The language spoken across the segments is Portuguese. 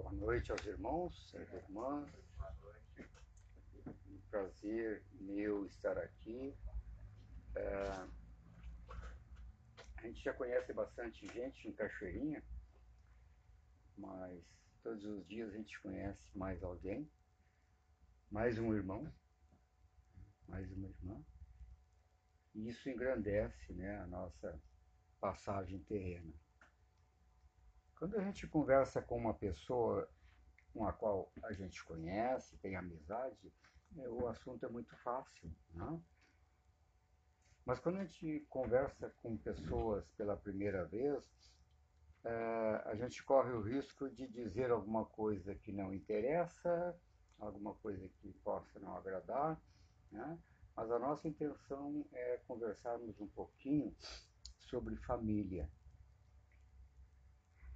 Boa noite aos irmãos e irmãs. Um prazer meu estar aqui. É, a gente já conhece bastante gente em Cachoeirinha, mas todos os dias a gente conhece mais alguém, mais um irmão, mais uma irmã. E isso engrandece né, a nossa passagem terrena. Quando a gente conversa com uma pessoa com a qual a gente conhece, tem amizade, é, o assunto é muito fácil. Né? Mas quando a gente conversa com pessoas pela primeira vez, é, a gente corre o risco de dizer alguma coisa que não interessa, alguma coisa que possa não agradar, né? mas a nossa intenção é conversarmos um pouquinho sobre família.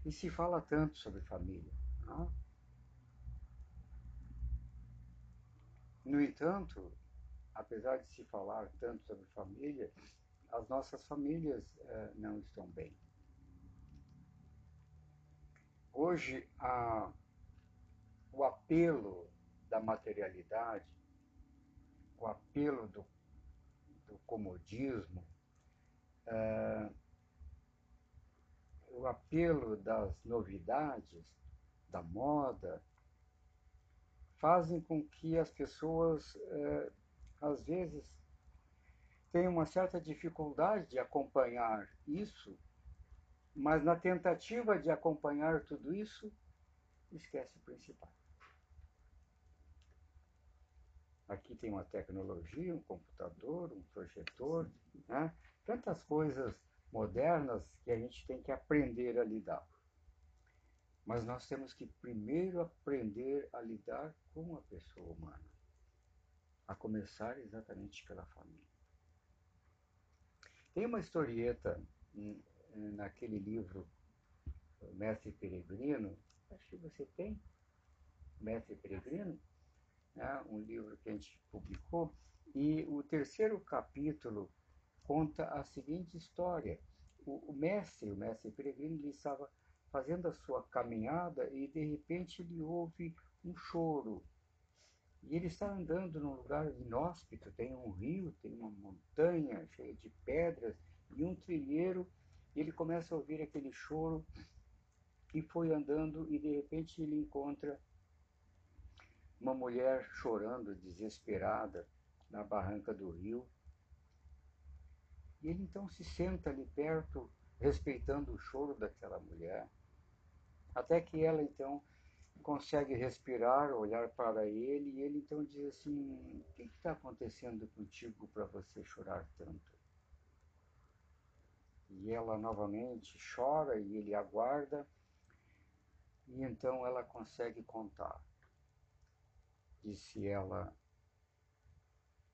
E se fala tanto sobre família. Não? No entanto, apesar de se falar tanto sobre família, as nossas famílias eh, não estão bem. Hoje, a, o apelo da materialidade, o apelo do, do comodismo, eh, o apelo das novidades, da moda, fazem com que as pessoas, é, às vezes, tenham uma certa dificuldade de acompanhar isso, mas na tentativa de acompanhar tudo isso, esquece o principal. Aqui tem uma tecnologia, um computador, um projetor, né? tantas coisas modernas que a gente tem que aprender a lidar. Mas nós temos que primeiro aprender a lidar com a pessoa humana, a começar exatamente pela família. Tem uma historieta naquele livro Mestre Peregrino, acho que você tem, Mestre Peregrino, né? um livro que a gente publicou, e o terceiro capítulo conta a seguinte história. O, o mestre, o mestre peregrino, ele estava fazendo a sua caminhada e de repente ele ouve um choro. E ele está andando num lugar inóspito, tem um rio, tem uma montanha cheia de pedras e um trilheiro, e ele começa a ouvir aquele choro e foi andando e de repente ele encontra uma mulher chorando, desesperada, na barranca do rio. E ele então se senta ali perto, respeitando o choro daquela mulher, até que ela então consegue respirar, olhar para ele, e ele então diz assim: O que está acontecendo contigo para você chorar tanto? E ela novamente chora e ele aguarda, e então ela consegue contar. Disse ela: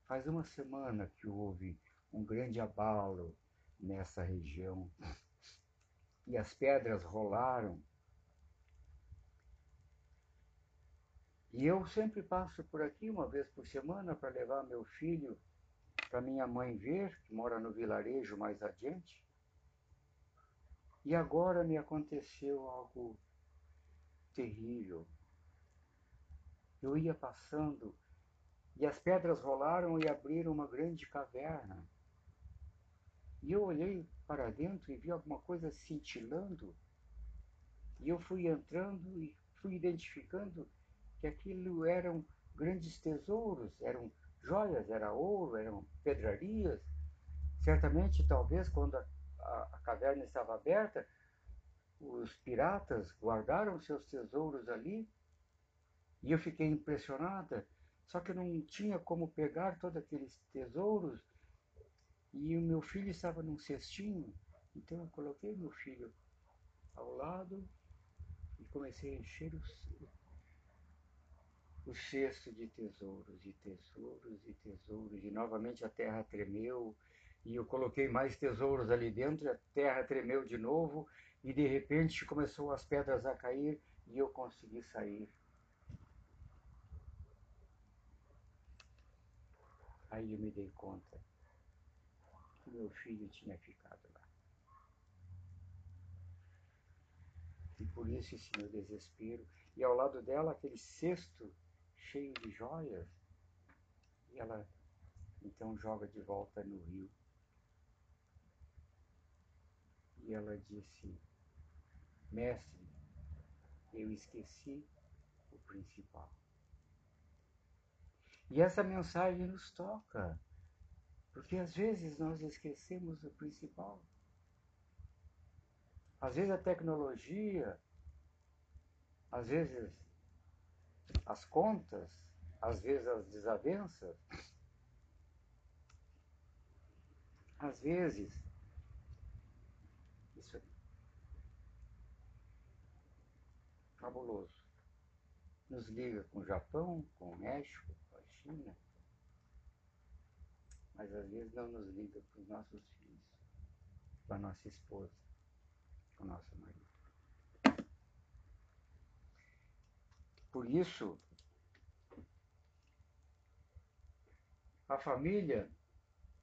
Faz uma semana que houve um grande abalo nessa região. E as pedras rolaram. E eu sempre passo por aqui uma vez por semana para levar meu filho para minha mãe ver, que mora no vilarejo mais adiante. E agora me aconteceu algo terrível. Eu ia passando e as pedras rolaram e abriram uma grande caverna. E eu olhei para dentro e vi alguma coisa cintilando. E eu fui entrando e fui identificando que aquilo eram grandes tesouros, eram joias, era ouro, eram pedrarias. Certamente, talvez, quando a, a, a caverna estava aberta, os piratas guardaram seus tesouros ali. E eu fiquei impressionada, só que não tinha como pegar todos aqueles tesouros e o meu filho estava num cestinho, então eu coloquei meu filho ao lado e comecei a encher o, o cesto de tesouros, e tesouros, e tesouros, e novamente a terra tremeu, e eu coloquei mais tesouros ali dentro, a terra tremeu de novo, e de repente começou as pedras a cair, e eu consegui sair. Aí eu me dei conta que meu filho tinha ficado lá. E por isso esse meu desespero. E ao lado dela aquele cesto cheio de joias. E ela então joga de volta no rio. E ela disse: Mestre, eu esqueci o principal. E essa mensagem nos toca, porque às vezes nós esquecemos o principal. Às vezes a tecnologia, às vezes as contas, às vezes as desavenças, às vezes isso é fabuloso. Nos liga com o Japão, com o México, com a China, mas às vezes não nos liga com os nossos filhos, com a nossa esposa o nosso marido. Por isso, a família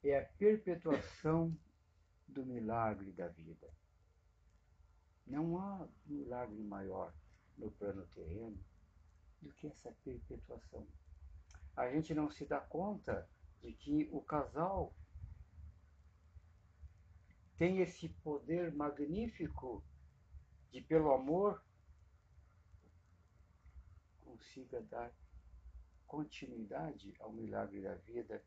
é a perpetuação do milagre da vida. Não há milagre maior no plano terreno do que essa perpetuação. A gente não se dá conta de que o casal tem esse poder magnífico de, pelo amor, consiga dar continuidade ao milagre da vida,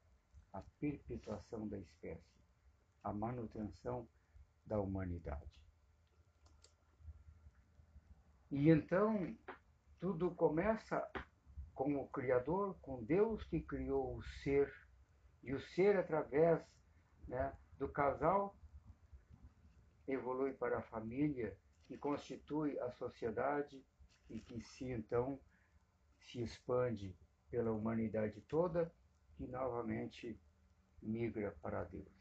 à perpetuação da espécie, à manutenção da humanidade. E então tudo começa com o Criador, com Deus que criou o ser, e o ser através né, do casal evolui para a família, que constitui a sociedade e que se então se expande pela humanidade toda e novamente migra para Deus.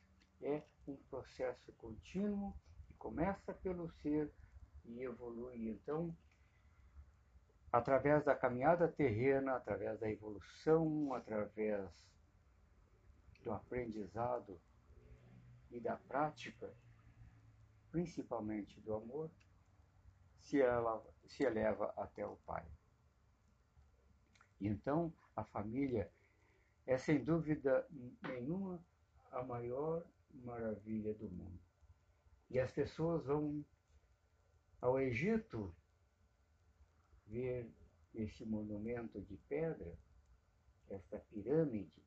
É um processo contínuo que começa pelo ser e evolui então através da caminhada terrena, através da evolução, através do aprendizado e da prática principalmente do amor, se, ela, se eleva até o Pai. Então a família é sem dúvida nenhuma a maior maravilha do mundo. E as pessoas vão ao Egito ver esse monumento de pedra, esta pirâmide.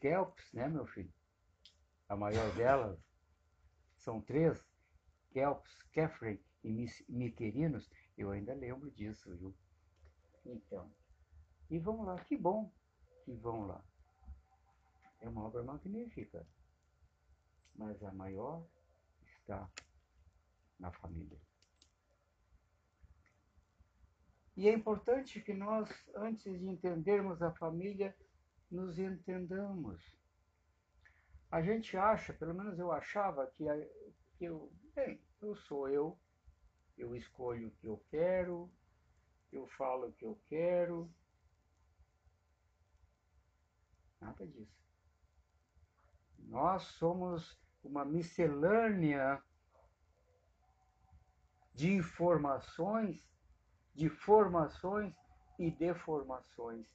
Kelps, né, meu filho? A maior delas, são três, Kelps, Kefren e Miquerinos, eu ainda lembro disso, viu? Então, e vão lá, que bom que vão lá. É uma obra magnífica, mas a maior está na família. E é importante que nós, antes de entendermos a família, nos entendamos. A gente acha, pelo menos eu achava, que, eu, bem, eu sou eu, eu escolho o que eu quero, eu falo o que eu quero. Nada disso. Nós somos uma miscelânea de informações, de formações e deformações.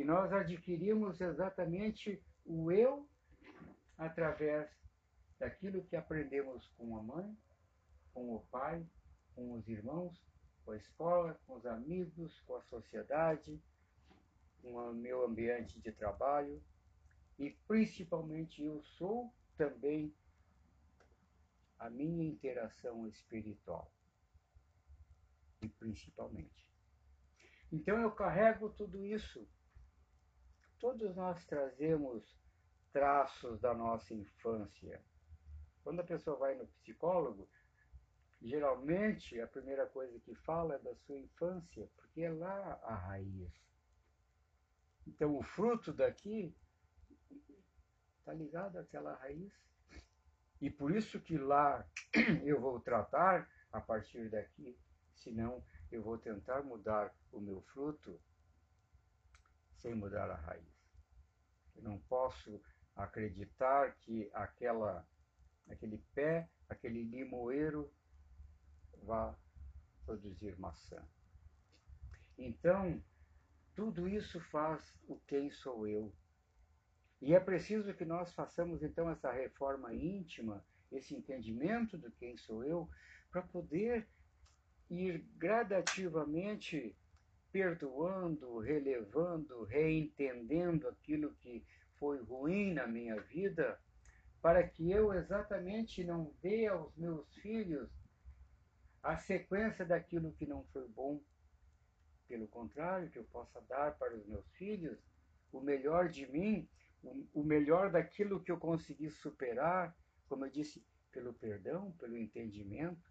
E nós adquirimos exatamente o eu através daquilo que aprendemos com a mãe, com o pai, com os irmãos, com a escola, com os amigos, com a sociedade, com o meu ambiente de trabalho e principalmente eu sou também a minha interação espiritual. E principalmente. Então eu carrego tudo isso. Todos nós trazemos traços da nossa infância. Quando a pessoa vai no psicólogo, geralmente a primeira coisa que fala é da sua infância, porque é lá a raiz. Então o fruto daqui está ligado àquela raiz. E por isso que lá eu vou tratar a partir daqui, senão eu vou tentar mudar o meu fruto sem mudar a raiz. Eu não posso acreditar que aquela, aquele pé, aquele limoeiro vá produzir maçã. Então, tudo isso faz o quem sou eu. E é preciso que nós façamos então essa reforma íntima, esse entendimento do quem sou eu, para poder ir gradativamente perdoando, relevando, reentendendo aquilo que foi ruim na minha vida, para que eu exatamente não dê aos meus filhos a sequência daquilo que não foi bom. Pelo contrário, que eu possa dar para os meus filhos o melhor de mim, o melhor daquilo que eu consegui superar, como eu disse, pelo perdão, pelo entendimento.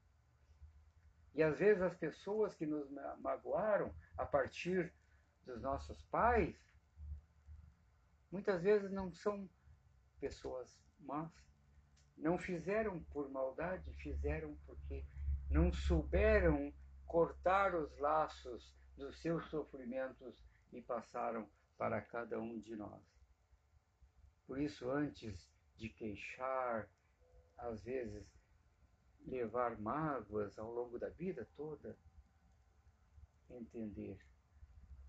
E às vezes as pessoas que nos magoaram a partir dos nossos pais, muitas vezes não são pessoas más. Não fizeram por maldade, fizeram porque não souberam cortar os laços dos seus sofrimentos e passaram para cada um de nós. Por isso, antes de queixar, às vezes levar mágoas ao longo da vida toda, entender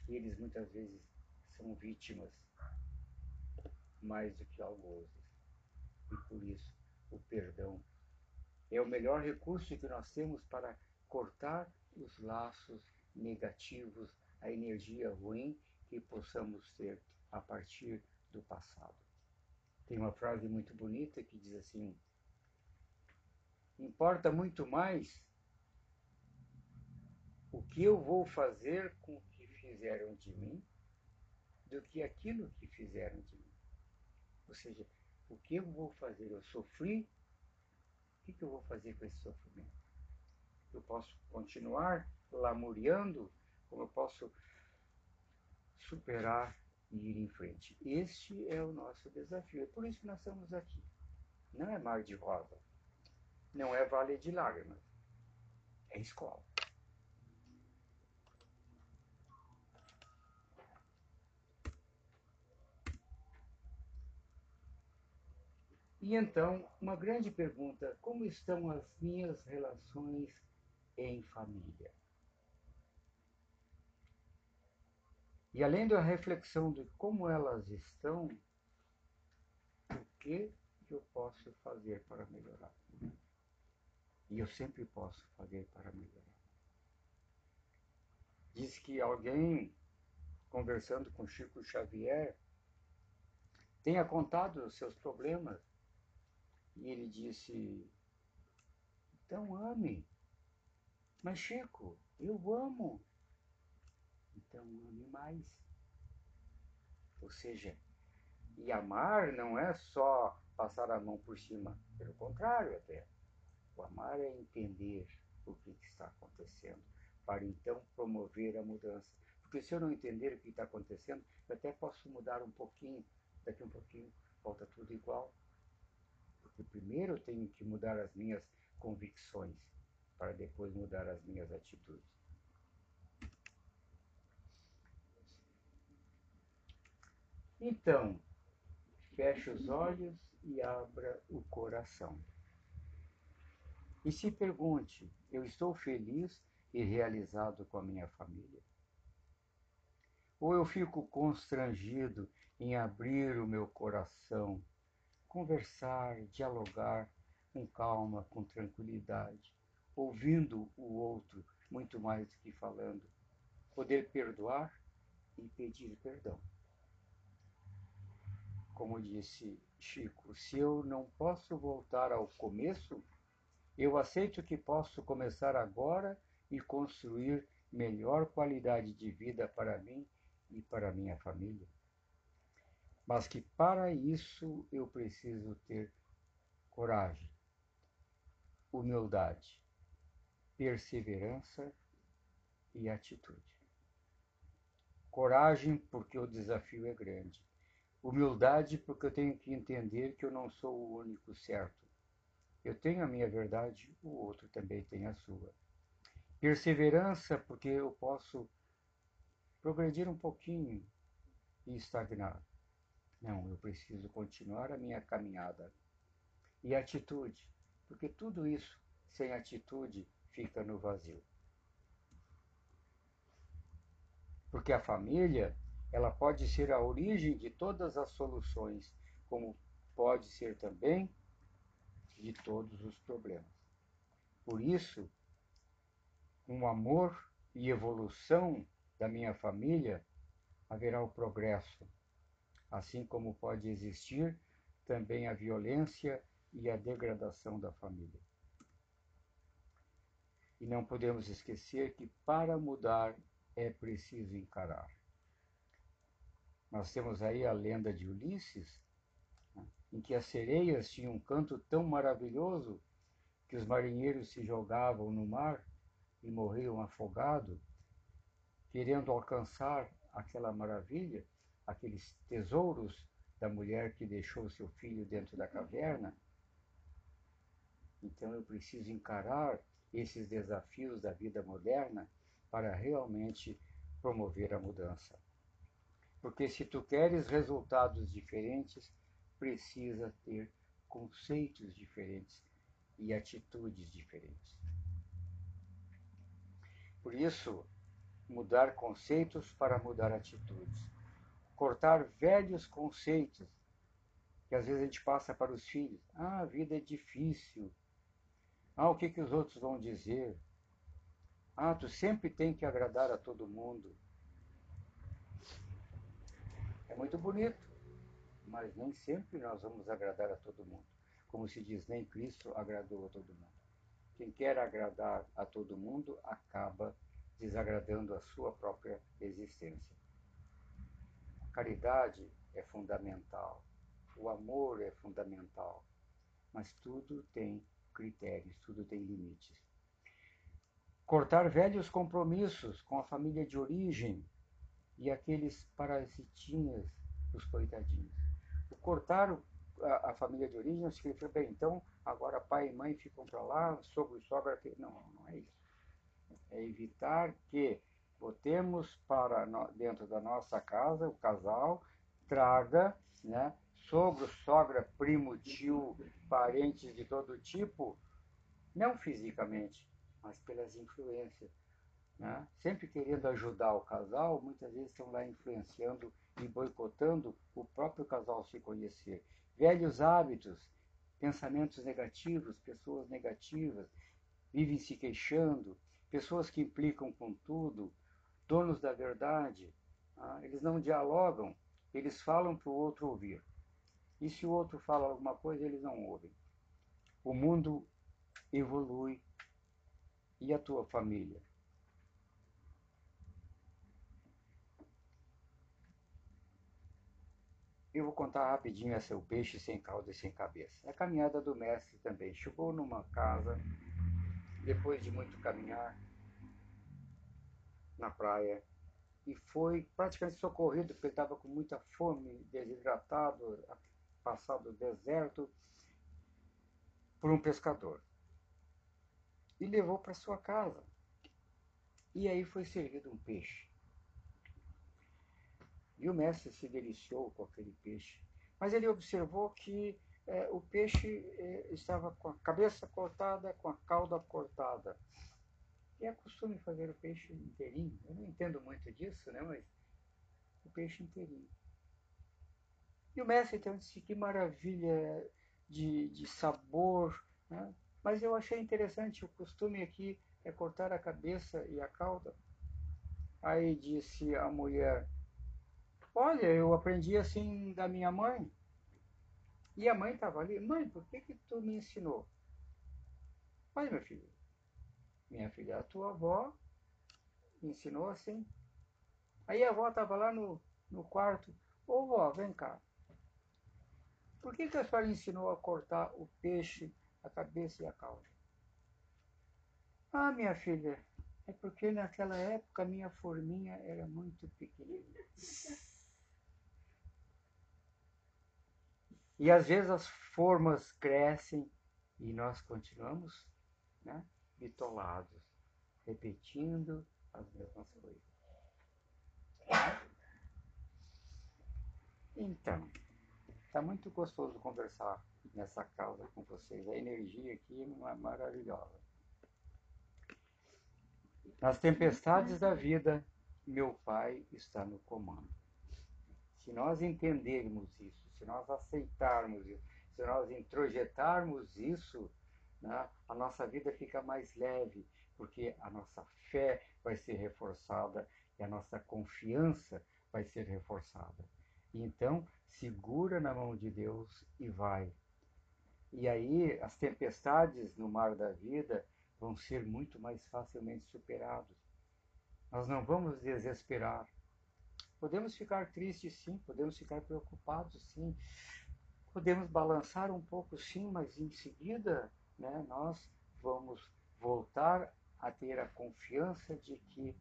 que eles muitas vezes são vítimas mais do que algozes. E por isso, o perdão é o melhor recurso que nós temos para cortar os laços negativos, a energia ruim que possamos ter a partir do passado. Tem uma frase muito bonita que diz assim: importa muito mais o que eu vou fazer com o que fizeram de mim do que aquilo que fizeram de mim. Ou seja, o que eu vou fazer? Eu sofri o que, eu vou fazer com esse sofrimento? Eu posso continuar lamuriando, como eu posso superar e ir em frente. Este é o nosso desafio. É por isso que nós estamos aqui. Não é mar de rosa. Não é vale de lágrimas. É escola. E então, uma grande pergunta: como estão as minhas relações em família? E além da reflexão de como elas estão, o que eu posso fazer para melhorar? E eu sempre posso fazer para melhorar. Diz que alguém, conversando com Chico Xavier, tenha contado os seus problemas e ele disse: Então ame. Mas Chico, eu amo. Então ame mais. Ou seja, e amar não é só passar a mão por cima, pelo contrário até. O amar é entender o que está acontecendo, para então promover a mudança. Porque se eu não entender o que está acontecendo, eu até posso mudar um pouquinho, daqui um pouquinho volta tudo igual. Porque primeiro eu tenho que mudar as minhas convicções, para depois mudar as minhas atitudes. Então, feche os olhos e abra o coração. E se pergunte: eu estou feliz e realizado com a minha família? Ou eu fico constrangido em abrir o meu coração conversar, dialogar com calma, com tranquilidade, ouvindo o outro muito mais do que falando, poder perdoar e pedir perdão. Como disse Chico, se eu não posso voltar ao começo, eu aceito que posso começar agora e construir melhor qualidade de vida para mim e para minha família mas que para isso eu preciso ter coragem, humildade, perseverança e atitude. Coragem, porque o desafio é grande. Humildade, porque eu tenho que entender que eu não sou o único certo. Eu tenho a minha verdade, o outro também tem a sua. Perseverança, porque eu posso progredir um pouquinho e estagnar. Não, eu preciso continuar a minha caminhada. E atitude, porque tudo isso sem atitude fica no vazio. Porque a família, ela pode ser a origem de todas as soluções, como pode ser também de todos os problemas. Por isso, com o amor e evolução da minha família, haverá o progresso, assim como pode existir também a violência e a degradação da família. E não podemos esquecer que para mudar é preciso encarar. Nós temos aí a lenda de Ulisses, né, em que as sereias tinham um canto tão maravilhoso que os marinheiros se jogavam no mar e morriam afogados, querendo alcançar aquela maravilha, aqueles tesouros da mulher que deixou seu filho dentro da caverna. Então eu preciso encarar esses desafios da vida moderna para realmente promover a mudança. Porque se tu queres resultados diferentes, precisa ter conceitos diferentes e atitudes diferentes. Por isso, mudar conceitos para mudar atitudes. Cortar velhos conceitos que às vezes a gente passa para os filhos. Ah, a vida é difícil. Ah, o que, que os outros vão dizer? Ah, tu sempre tem que agradar a todo mundo. É muito bonito, mas nem sempre nós vamos agradar a todo mundo. Como se diz, nem Cristo agradou a todo mundo. Quem quer agradar a todo mundo acaba desagradando a sua própria existência. Caridade é fundamental, o amor é fundamental, mas tudo tem critérios, tudo tem limites. Cortar velhos compromissos com a família de origem e aqueles parasitinhas, os coitadinhos. O cortar a, a, família de origem significa, bem, então agora pai e mãe ficam para lá, sogro e sogra. Não, não é isso é evitar que botemos para dentro da nossa casa o casal traga, né, sogro, sogra, primo, tio, parentes de todo tipo, não fisicamente, mas pelas influências. Né? Sempre querendo ajudar o casal, muitas vezes estão lá influenciando e boicotando o próprio casal se conhecer. Velhos hábitos, pensamentos negativos, pessoas negativas, vivem se queixando, pessoas que implicam com tudo, donos da verdade, ah, eles não dialogam, eles falam para o outro ouvir. E se o outro fala alguma coisa, eles não ouvem. O mundo evolui. E a tua família? Eu vou contar rapidinho essa o peixe sem cauda e sem cabeça. É a caminhada do mestre também. Chegou numa casa depois de muito caminhar na praia e foi praticamente socorrido porque estava com muita fome, desidratado, passado o deserto, por um pescador. E levou para sua casa. E aí foi servido um peixe. E o mestre se deliciou com aquele peixe. Mas ele observou que é, o peixe é, estava com a cabeça cortada, com a cauda cortada. E é costume fazer o peixe inteirinho. Eu não entendo muito disso, né? Mas o peixe inteirinho. E o mestre então disse que maravilha de, de sabor, né? Mas eu achei interessante, o costume aqui é cortar a cabeça e a cauda. Aí disse a mulher, olha, eu aprendi assim da minha mãe. E a mãe estava ali, mãe, por que, que tu me ensinou? Olha, meu filho, minha filha, a tua avó ensinou assim. Aí a avó estava lá no, no quarto, ô vó, vem cá. Por que, que a senhora ensinou a cortar o peixe, a cabeça e a cauda? Ah, minha filha, é porque naquela época minha forminha era muito pequenina. E às vezes as formas crescem e nós continuamos né, bitolados, repetindo as mesmas coisas. Então, está muito gostoso conversar nessa casa com vocês. A energia aqui é maravilhosa. Nas tempestades da vida, meu Pai está no comando. Se nós entendermos isso, se nós aceitarmos isso, se nós introjetarmos isso, né, a nossa vida fica mais leve, porque a nossa fé vai ser reforçada e a nossa confiança vai ser reforçada. Então, segura na mão de Deus e vai. E aí, as tempestades no mar da vida vão ser muito mais facilmente superadas. Nós não vamos desesperar. Podemos ficar tristes, sim, podemos ficar preocupados, sim, podemos balançar um pouco, sim, mas em seguida né, nós vamos voltar a ter a confiança de que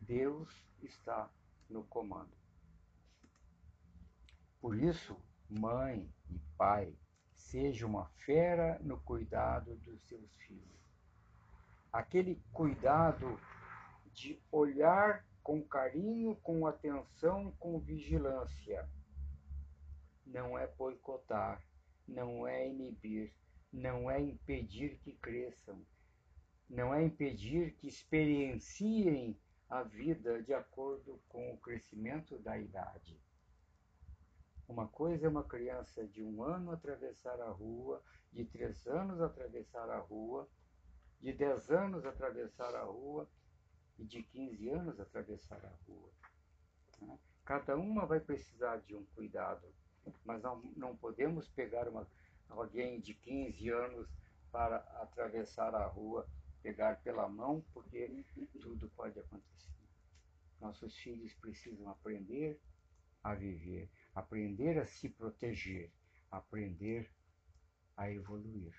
Deus está no comando. Por isso, mãe e pai, seja uma fera no cuidado dos seus filhos. Aquele cuidado de olhar com carinho, com atenção, com vigilância. Não é boicotar, não é inibir, não é impedir que cresçam, não é impedir que experienciem a vida de acordo com o crescimento da idade. Uma coisa é uma criança de um ano atravessar a rua, de três anos atravessar a rua, de dez anos atravessar a rua e de 15 anos atravessar a rua. Né? Cada uma vai precisar de um cuidado, mas não, não podemos pegar uma, alguém de 15 anos para atravessar a rua, pegar pela mão, porque tudo pode acontecer. Nossos filhos precisam aprender a viver, aprender a se proteger, aprender a evoluir,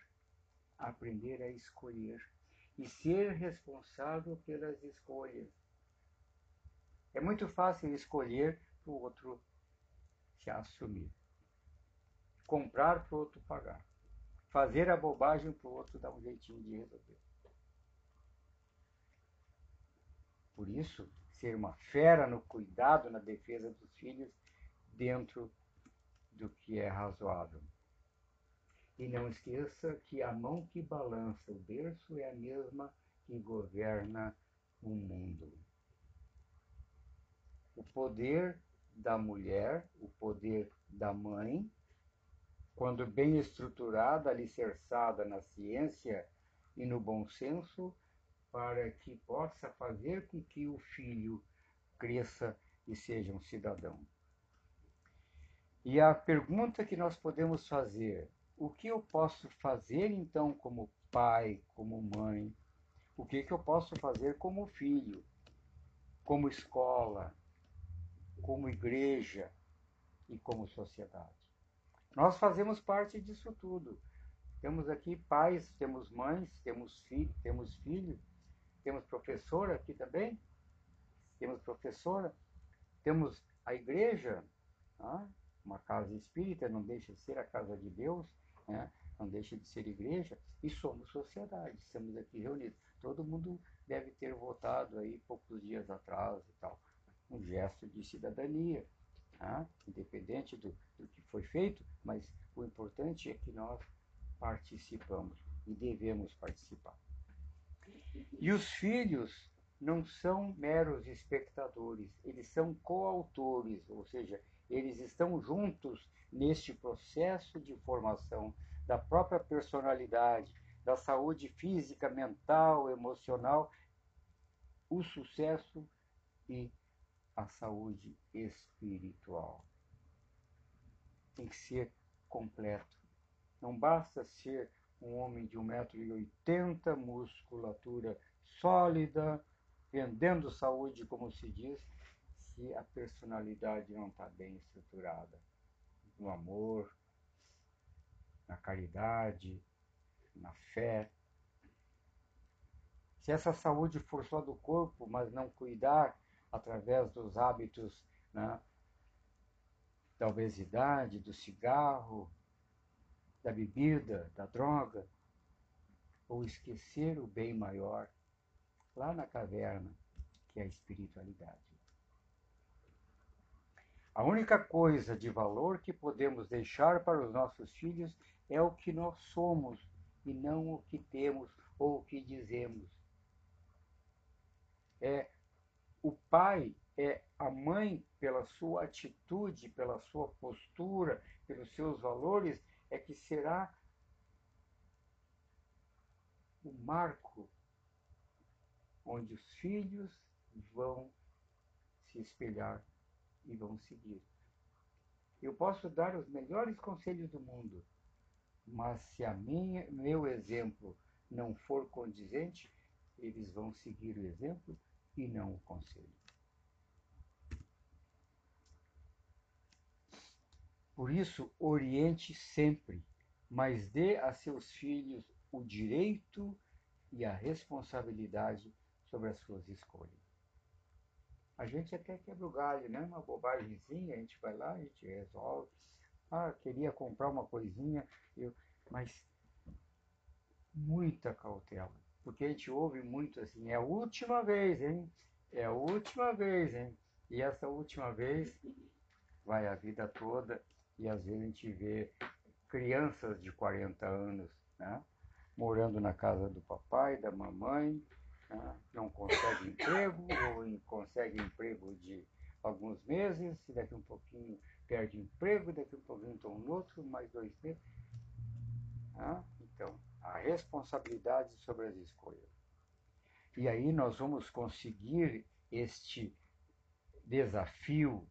aprender a escolher e ser responsável pelas escolhas. É muito fácil escolher para o outro se assumir. Comprar para o outro pagar. Fazer a bobagem para o outro dar um jeitinho de resolver. Por isso, ser uma fera no cuidado, na defesa dos filhos, dentro do que é razoável. E não esqueça que a mão que balança o berço é a mesma que governa o mundo. O poder da mulher, o poder da mãe, quando bem estruturada, alicerçada na ciência e no bom senso, para que possa fazer com que o filho cresça e seja um cidadão. E a pergunta que nós podemos fazer o que eu posso fazer então como pai, como mãe? O que, que eu posso fazer como filho, como escola, como igreja e como sociedade? Nós fazemos parte disso tudo. Temos aqui pais, temos mães, temos, fi temos filhos, temos professora aqui também, temos professora, temos a igreja, ah, uma casa espírita, não deixa de ser a casa de Deus, né? não deixa de ser igreja, e somos sociedade, estamos aqui reunidos. Todo mundo deve ter votado aí poucos dias atrás e tal. Um gesto de cidadania, tá? independente do, do que foi feito, mas o importante é que nós participamos e devemos participar. E os filhos não são meros espectadores, eles são coautores, ou seja, eles estão juntos neste processo de formação da própria personalidade, da saúde física, mental, emocional, o sucesso e a saúde espiritual. Tem que ser completo. Não basta ser um homem de 1,80m, musculatura sólida, vendendo saúde, como se diz, se a personalidade não está bem estruturada no amor, na caridade, na fé. Se essa saúde for só do corpo, mas não cuidar através dos hábitos né, da obesidade, do cigarro, da bebida, da droga, ou esquecer o bem maior lá na caverna, que é a espiritualidade. A única coisa de valor que podemos deixar para os nossos filhos é o que nós somos e não o que temos ou o que dizemos. É o pai é a mãe pela sua atitude, pela sua postura, pelos seus valores, é que será o marco onde os filhos vão se espelhar e vão seguir. Eu posso dar os melhores conselhos do mundo, mas se a minha, meu exemplo não for condizente, eles vão seguir o exemplo e não o conselho. Por isso, oriente sempre, mas dê a seus filhos o direito e a responsabilidade sobre as suas escolhas. A gente até quebra o galho, né? Uma bobagemzinha, a gente vai lá, a gente resolve. Ah, queria comprar uma coisinha, eu... mas muita cautela. Porque a gente ouve muito assim, é a última vez, hein? É a última vez, hein? E essa última vez vai a vida toda e às vezes a gente vê crianças de 40 anos, né? Morando na casa do papai, da mamãe, né? não consegue emprego ou consegue emprego de alguns meses, e daqui um pouquinho perde emprego, daqui um pouquinho estão no outro, mais dois meses. Né? Então, a responsabilidade sobre as escolhas. E aí nós vamos conseguir este desafio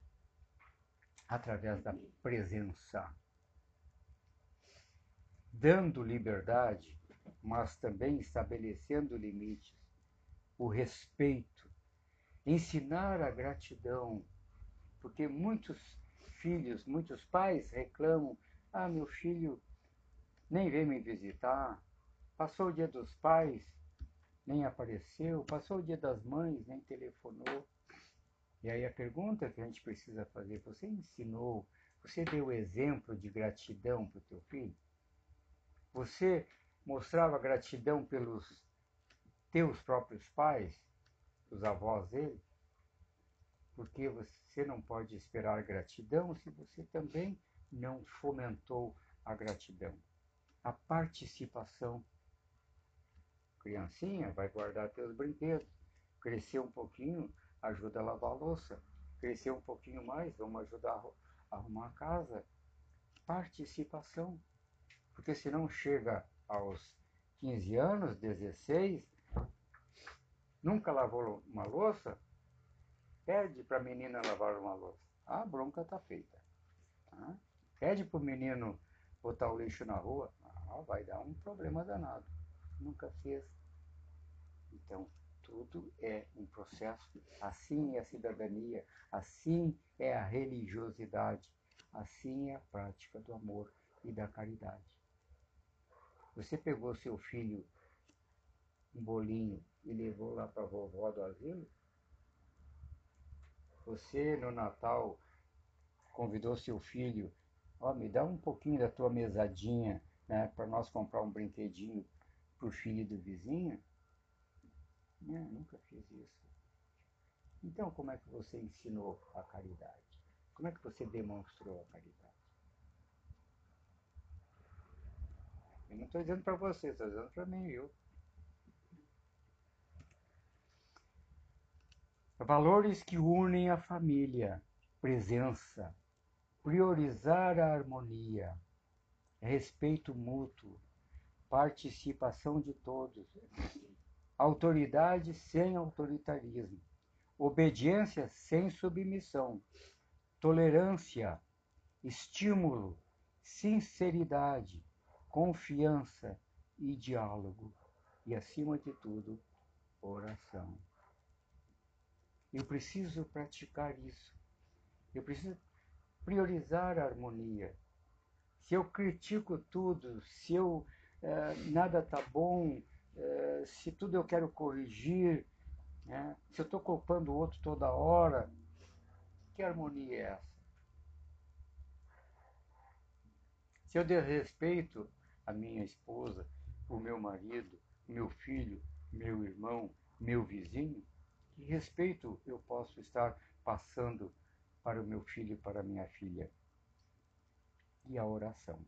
através da presença, dando liberdade, mas também estabelecendo limites. O respeito, ensinar a gratidão, porque muitos filhos, muitos pais reclamam: ah, meu filho nem veio me visitar, passou o dia dos pais, nem apareceu, passou o dia das mães, nem telefonou. E aí a pergunta que a gente precisa fazer: você ensinou, você deu exemplo de gratidão para o teu filho? Você mostrava gratidão pelos teus próprios pais, os avós dele, porque você não pode esperar gratidão se você também não fomentou a gratidão. A participação. Criancinha vai guardar teus brinquedos. Crescer um pouquinho, ajuda a lavar a louça. Crescer um pouquinho mais, vamos ajudar a arrumar a casa. Participação. Porque se não chega aos 15 anos, 16, nunca lavou uma louça, pede para a menina lavar uma louça. A bronca está feita. Tá? Pede para o menino botar o lixo na rua, ah, vai dar um problema danado. Nunca fez. Então, tudo é um processo. Assim é a cidadania, assim é a religiosidade, assim é a prática do amor e da caridade. Você pegou seu filho um bolinho e levou lá para a vovó do asilo? Você, no Natal, convidou seu filho, ó, oh, me dá um pouquinho da tua mesadinha, né, para nós comprar um brinquedinho para o filho do vizinho? Não, nunca fiz isso. Então, como é que você ensinou a caridade? Como é que você demonstrou a caridade? Eu não estou dizendo para você, estou dizendo para mim, viu? Valores que unem a família, presença, priorizar a harmonia, respeito mútuo, participação de todos, autoridade sem autoritarismo, obediência sem submissão, tolerância, estímulo, sinceridade, confiança e diálogo, e acima de tudo, oração. Eu preciso praticar isso. Eu preciso priorizar a harmonia. Se eu critico tudo, se eu eh, nada tá bom, eh, se tudo eu quero corrigir, né? se eu estou culpando o outro toda hora, que harmonia é essa? Se eu desrespeito a minha esposa, o meu marido, meu filho, meu irmão, meu vizinho, que respeito eu posso estar passando para o meu filho e para a minha filha? E a oração.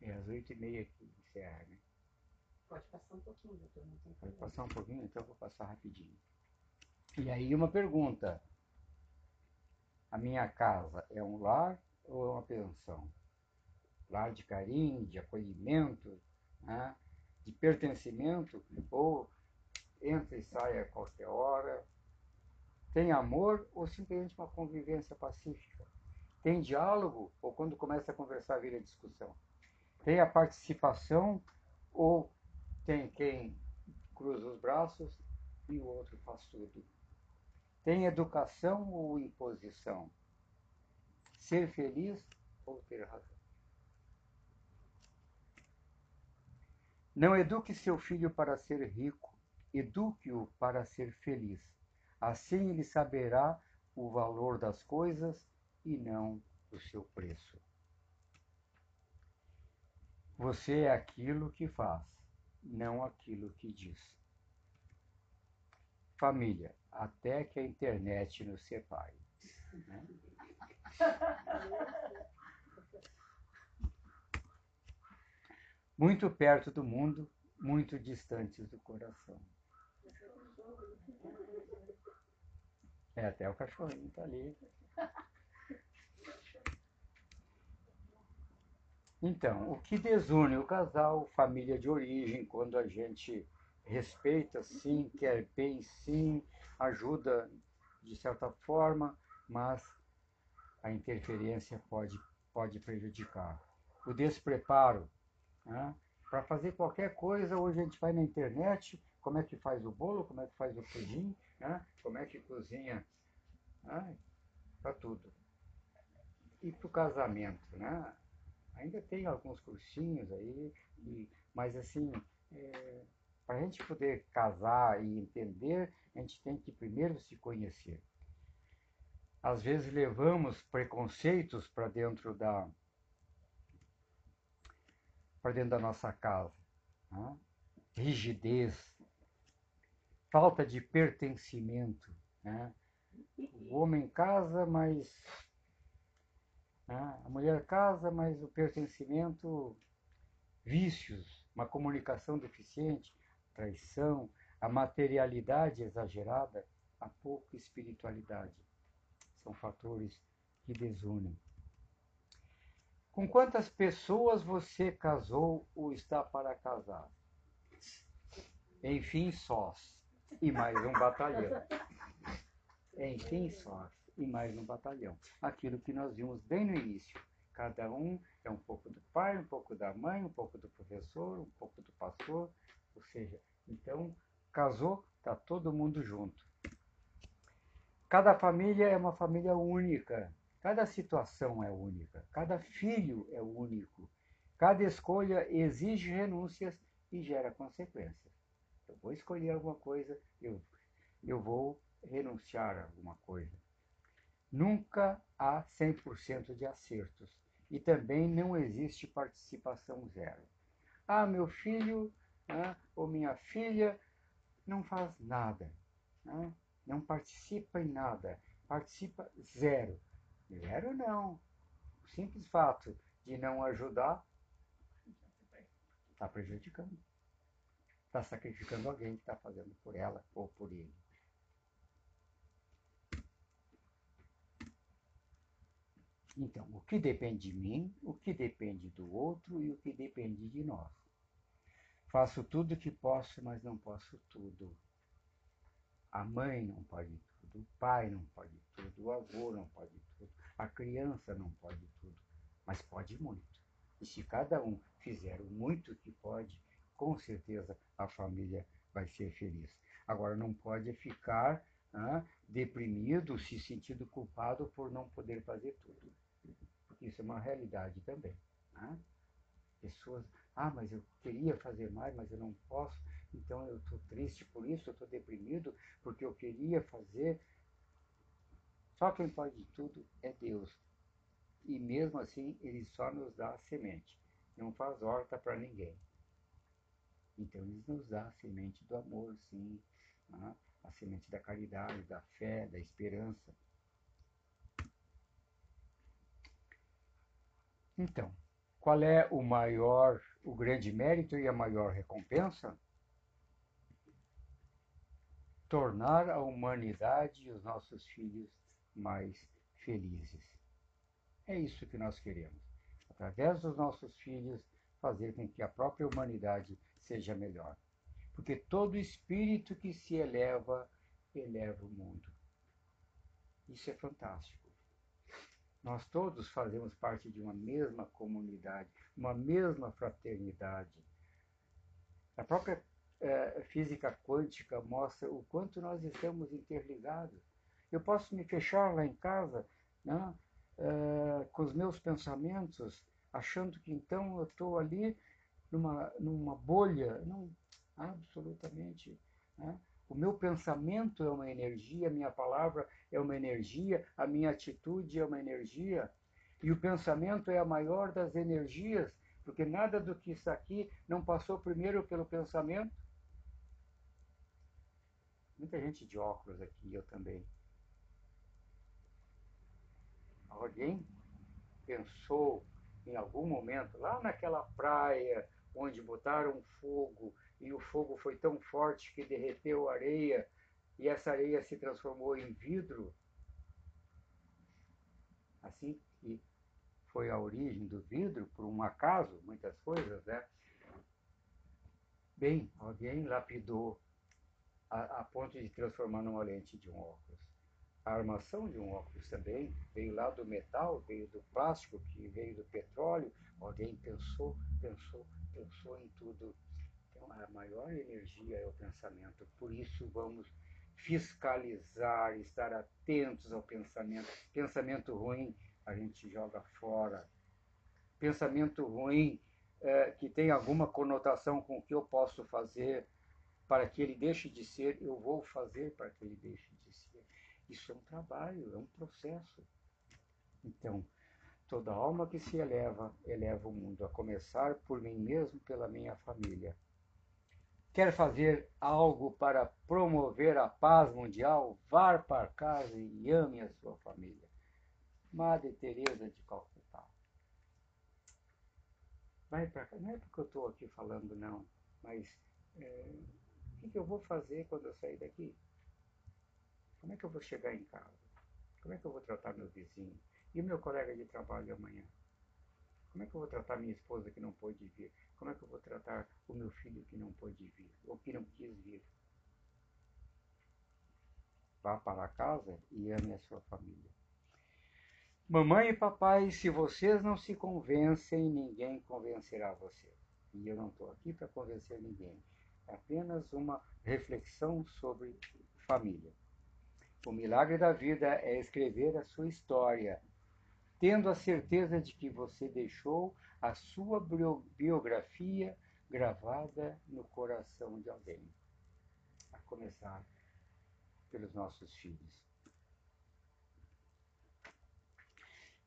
É às oito e meia que encerra, né? Pode passar um pouquinho, doutor, não tem Pode passar um pouquinho? Então eu vou passar rapidinho. E aí uma pergunta. A minha casa é um lar ou é uma pensão? Lar de carinho, de acolhimento, né? de pertencimento, ou entra e sai a qualquer hora? Tem amor ou simplesmente uma convivência pacífica? Tem diálogo ou quando começa a conversar vira discussão? Tem a participação ou tem quem cruza os braços e o outro faz tudo? Tem educação ou imposição? Ser feliz ou ter razão? Não eduque seu filho para ser rico, eduque-o para ser feliz. Assim ele saberá o valor das coisas e não o seu preço. Você é aquilo que faz, não aquilo que diz. Família, até que a internet nos separe. né? Muito perto do mundo, muito distantes do coração. É, até o cachorrinho está ali. Então, o que desune o casal, família de origem, quando a gente respeita sim, quer bem sim, ajuda de certa forma, mas a interferência pode, pode prejudicar. O despreparo, né? para fazer qualquer coisa, hoje a gente vai na internet, como é que faz o bolo, como é que faz o pudim, né? como é que cozinha, né? para tudo. E para o casamento, né? Ainda tem alguns cursinhos aí, e, mas assim, é, para a gente poder casar e entender, a gente tem que primeiro se conhecer. Às vezes levamos preconceitos para dentro da para dentro da nossa casa, né? rigidez, falta de pertencimento, né? O homem casa, mas né? a mulher casa, mas o pertencimento, vícios, uma comunicação deficiente, traição, a materialidade exagerada, a pouca espiritualidade. São fatores que desunem. Com quantas pessoas você casou ou está para casar? Enfim, sós. E mais um batalhão. Enfim, sós. E mais um batalhão. Aquilo que nós vimos bem no início. Cada um é um pouco do pai, um pouco da mãe, um pouco do professor, um pouco do pastor. Ou seja, então, casou, está todo mundo junto. Cada família é uma família única. Cada situação é única. Cada filho é único. Cada escolha exige renúncias e gera consequências. Eu vou escolher alguma coisa, eu, eu vou renunciar a alguma coisa. Nunca há 100% de acertos e também não existe participação zero. Ah, meu filho ah, ou minha filha não faz nada, ah, não participa em nada, participa zero. Zero não. O simples fato de não ajudar está prejudicando. Está sacrificando alguém que está fazendo por ela ou por ele. Então, o que depende de mim, o que depende do outro e o que depende de nós. Faço tudo o que posso, mas não posso tudo. A mãe não pode tudo, o pai não pode tudo, o avô não pode tudo, a criança não pode tudo, mas pode muito. E se cada um fizer o muito que pode, com certeza a família vai ser feliz. Agora, não pode ficar ah, deprimido, se sentindo culpado por não poder fazer tudo. Porque isso é uma realidade também. Ah? Pessoas, ah, mas eu queria fazer mais, mas eu não posso, então eu estou triste por isso, eu estou deprimido, porque eu queria fazer. Só quem pode tudo é Deus. E mesmo assim, Ele só nos dá a semente. Não faz horta para ninguém. Então, Ele nos dá a semente do amor, sim. Né? A semente da caridade, da fé, da esperança. Então, qual é o maior o grande mérito e a maior recompensa? Tornar a humanidade e os nossos filhos mais felizes. É isso que nós queremos. Através dos nossos filhos, fazer com que a própria humanidade seja melhor. Porque todo espírito que se eleva, eleva o mundo. Isso é fantástico. Nós todos fazemos parte de uma mesma comunidade, uma mesma fraternidade. A própria é, física quântica mostra o quanto nós estamos interligados. Eu posso me fechar lá em casa né, é, com os meus pensamentos, achando que então eu estou ali numa, numa bolha. Não, absolutamente. Né? O meu pensamento é uma energia, a minha palavra é uma energia, a minha atitude é uma energia. E o pensamento é a maior das energias, porque nada do que está aqui não passou primeiro pelo pensamento. Muita gente de óculos aqui, eu também. Alguém pensou em algum momento, lá naquela praia onde botaram fogo e o fogo foi tão forte que derreteu a areia e essa areia se transformou em vidro. Assim que foi a origem do vidro, por um acaso, muitas coisas, né? Bem, alguém lapidou a, a ponto de transformar numa lente de um óculos. A armação de um óculos também veio lá do metal, veio do plástico, que veio do petróleo. Alguém pensou, pensou, pensou em tudo a maior energia é o pensamento. Por isso, vamos fiscalizar, estar atentos ao pensamento. Pensamento ruim, a gente joga fora. Pensamento ruim, é, que tem alguma conotação com o que eu posso fazer para que ele deixe de ser, eu vou fazer para que ele deixe de ser. Isso é um trabalho, é um processo. Então, toda alma que se eleva, eleva o mundo, a começar por mim mesmo, pela minha família. Quer fazer algo para promover a paz mundial? Vá para casa e ame a sua família. Madre Teresa de Calcutá. Vai para casa. Não é porque eu estou aqui falando, não, mas é, o que, que eu vou fazer quando eu sair daqui? Como é que eu vou chegar em casa? Como é que eu vou tratar meu vizinho? E meu colega de trabalho amanhã? Como é que eu vou tratar minha esposa que não pôde vir? Como é que eu vou tratar o meu filho que não pôde vir? Ou que não quis vir? Vá para casa e ame a sua família. Mamãe e papai, se vocês não se convencem, ninguém convencerá vocês. E eu não estou aqui para convencer ninguém. É apenas uma reflexão sobre família. O milagre da vida é escrever a sua história tendo a certeza de que você deixou a sua biografia gravada no coração de alguém. A começar pelos nossos filhos.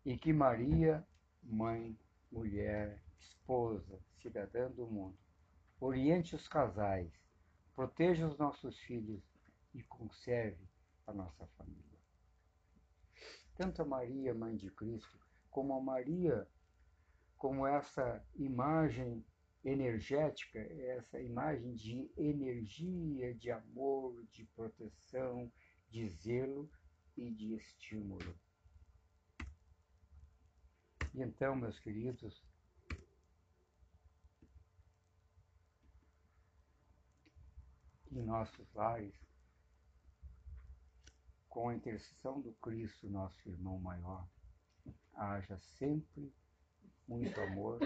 E que Maria, mãe, mulher, esposa, cidadã do mundo, oriente os casais, proteja os nossos filhos e conserve a nossa família tanto a Maria, mãe de Cristo, como a Maria, como essa imagem energética, essa imagem de energia, de amor, de proteção, de zelo e de estímulo. E então, meus queridos, em nossos lares, com a intercessão do Cristo, nosso irmão maior, haja sempre muito amor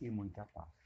e muita paz.